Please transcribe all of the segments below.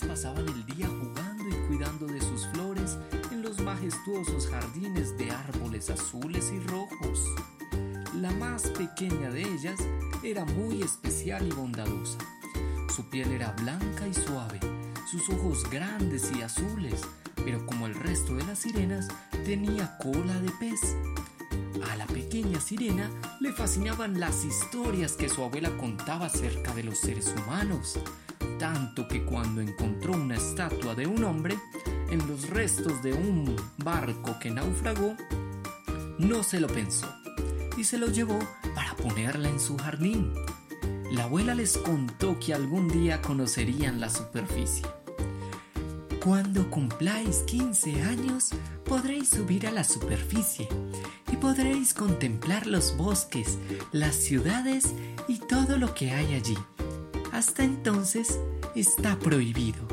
pasaban el día jugando y cuidando de sus flores en los majestuosos jardines de árboles azules y rojos. La más pequeña de ellas era muy especial y bondadosa. Su piel era blanca y suave, sus ojos grandes y azules, pero como el resto de las sirenas, tenía cola de pez. A la pequeña sirena le fascinaban las historias que su abuela contaba acerca de los seres humanos, tanto que cuando encontró una estatua de un hombre en los restos de un barco que naufragó, no se lo pensó y se lo llevó para ponerla en su jardín. La abuela les contó que algún día conocerían la superficie. Cuando cumpláis 15 años, podréis subir a la superficie y podréis contemplar los bosques, las ciudades y todo lo que hay allí. Hasta entonces está prohibido.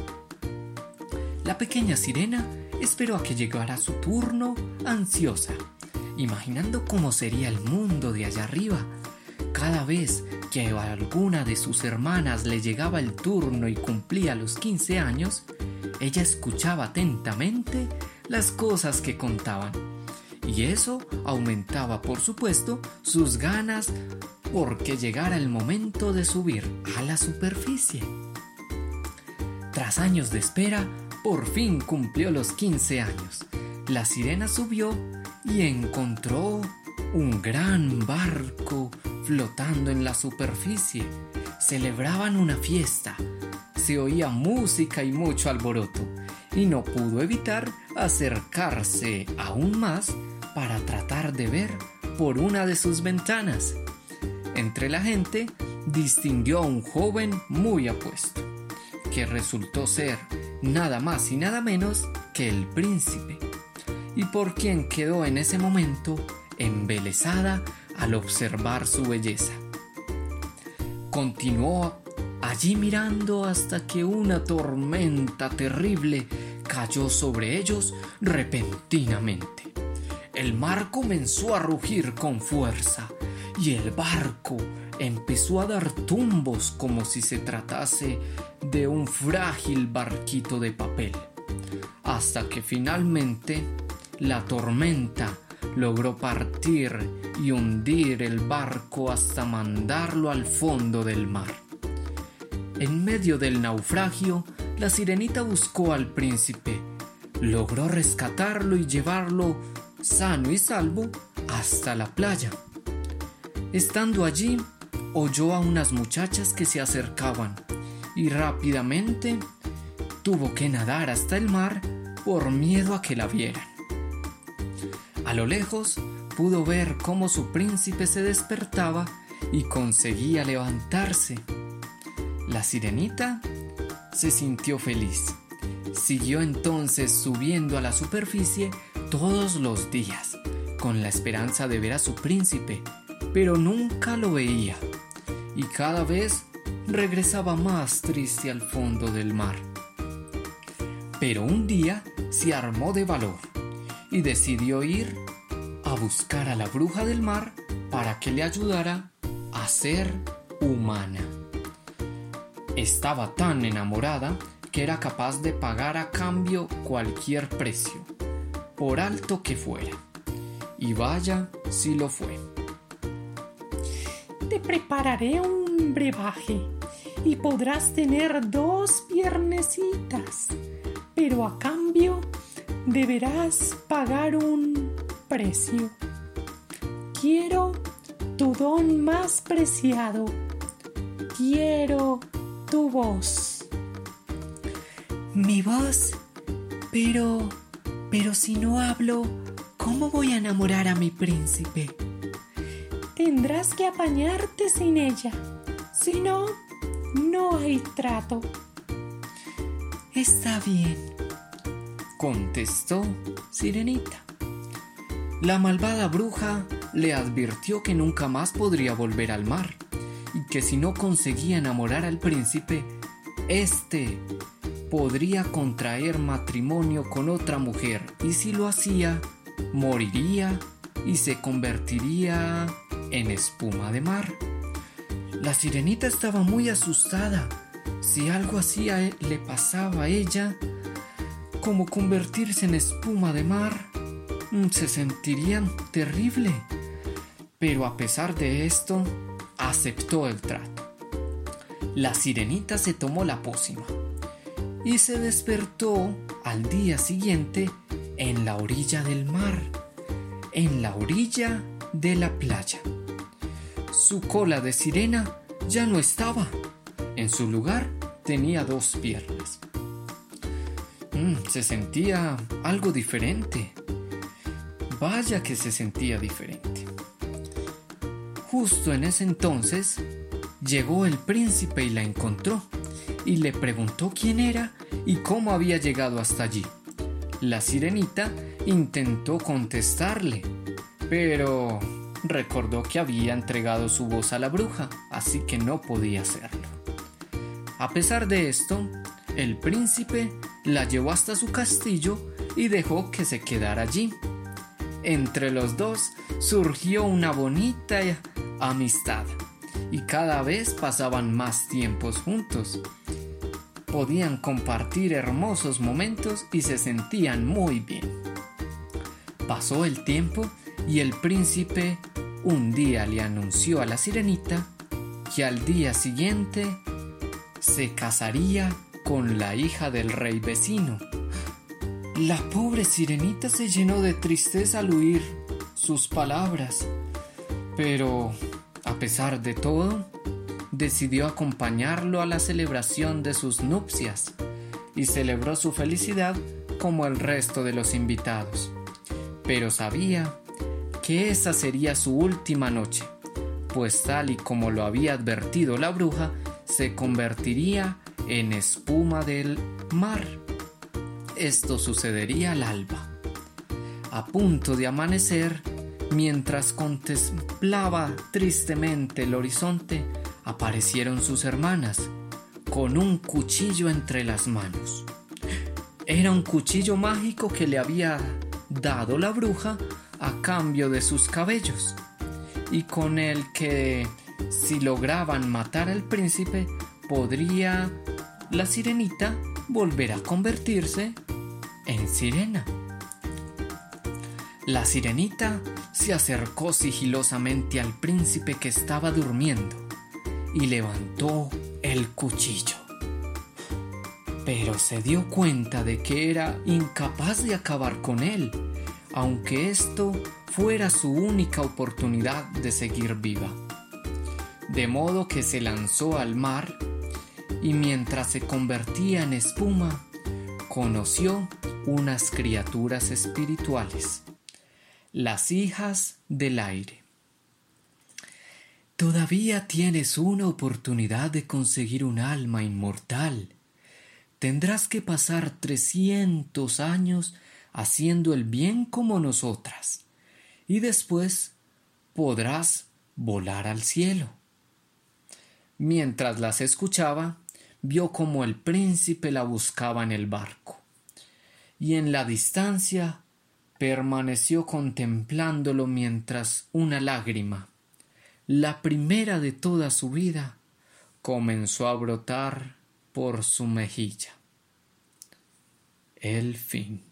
La pequeña sirena esperó a que llegara su turno ansiosa, imaginando cómo sería el mundo de allá arriba. Cada vez que a alguna de sus hermanas le llegaba el turno y cumplía los 15 años, ella escuchaba atentamente las cosas que contaban. Y eso aumentaba, por supuesto, sus ganas porque llegara el momento de subir a la superficie. Tras años de espera, por fin cumplió los 15 años. La sirena subió y encontró un gran barco flotando en la superficie. Celebraban una fiesta se oía música y mucho alboroto, y no pudo evitar acercarse aún más para tratar de ver por una de sus ventanas. Entre la gente distinguió a un joven muy apuesto, que resultó ser nada más y nada menos que el príncipe, y por quien quedó en ese momento embelesada al observar su belleza. Continuó allí mirando hasta que una tormenta terrible cayó sobre ellos repentinamente. El mar comenzó a rugir con fuerza y el barco empezó a dar tumbos como si se tratase de un frágil barquito de papel, hasta que finalmente la tormenta logró partir y hundir el barco hasta mandarlo al fondo del mar. En medio del naufragio, la sirenita buscó al príncipe, logró rescatarlo y llevarlo sano y salvo hasta la playa. Estando allí, oyó a unas muchachas que se acercaban y rápidamente tuvo que nadar hasta el mar por miedo a que la vieran. A lo lejos pudo ver cómo su príncipe se despertaba y conseguía levantarse. La sirenita se sintió feliz. Siguió entonces subiendo a la superficie todos los días, con la esperanza de ver a su príncipe, pero nunca lo veía, y cada vez regresaba más triste al fondo del mar. Pero un día se armó de valor y decidió ir a buscar a la bruja del mar para que le ayudara a ser humana. Estaba tan enamorada que era capaz de pagar a cambio cualquier precio, por alto que fuera. Y vaya si lo fue. Te prepararé un y podrás tener dos piernecitas, pero a cambio deberás pagar un precio. Quiero tu don más preciado. Quiero tu voz. Mi voz. Pero... Pero si no hablo, ¿cómo voy a enamorar a mi príncipe? Tendrás que apañarte sin ella. Si no, no hay trato. Está bien, contestó Sirenita. La malvada bruja le advirtió que nunca más podría volver al mar y que si no conseguía enamorar al príncipe, éste podría contraer matrimonio con otra mujer y si lo hacía, moriría y se convertiría en espuma de mar. La sirenita estaba muy asustada si algo así le pasaba a ella, como convertirse en espuma de mar, mm, se sentiría terrible. Pero a pesar de esto, aceptó el trato. La sirenita se tomó la pócima y se despertó al día siguiente en la orilla del mar, en la orilla de la playa. Su cola de sirena ya no estaba. En su lugar tenía dos piernas. Mm, se sentía algo diferente. Vaya que se sentía diferente. Justo en ese entonces llegó el príncipe y la encontró y le preguntó quién era y cómo había llegado hasta allí. La sirenita intentó contestarle, pero recordó que había entregado su voz a la bruja, así que no podía hacerlo. A pesar de esto, el príncipe la llevó hasta su castillo y dejó que se quedara allí. Entre los dos surgió una bonita amistad y cada vez pasaban más tiempos juntos podían compartir hermosos momentos y se sentían muy bien. Pasó el tiempo y el príncipe un día le anunció a la sirenita que al día siguiente se casaría con la hija del rey vecino. La pobre sirenita se llenó de tristeza al oír sus palabras, pero a pesar de todo, decidió acompañarlo a la celebración de sus nupcias y celebró su felicidad como el resto de los invitados. Pero sabía que esa sería su última noche, pues tal y como lo había advertido la bruja, se convertiría en espuma del mar. Esto sucedería al alba. A punto de amanecer, mientras contemplaba tristemente el horizonte, aparecieron sus hermanas con un cuchillo entre las manos. Era un cuchillo mágico que le había dado la bruja a cambio de sus cabellos y con el que si lograban matar al príncipe podría la sirenita volver a convertirse en sirena. La sirenita se acercó sigilosamente al príncipe que estaba durmiendo y levantó el cuchillo. Pero se dio cuenta de que era incapaz de acabar con él, aunque esto fuera su única oportunidad de seguir viva. De modo que se lanzó al mar y mientras se convertía en espuma, conoció unas criaturas espirituales, las hijas del aire. Todavía tienes una oportunidad de conseguir un alma inmortal. Tendrás que pasar trescientos años haciendo el bien como nosotras, y después podrás volar al cielo. Mientras las escuchaba, vio como el príncipe la buscaba en el barco, y en la distancia permaneció contemplándolo mientras una lágrima la primera de toda su vida, comenzó a brotar por su mejilla. El fin.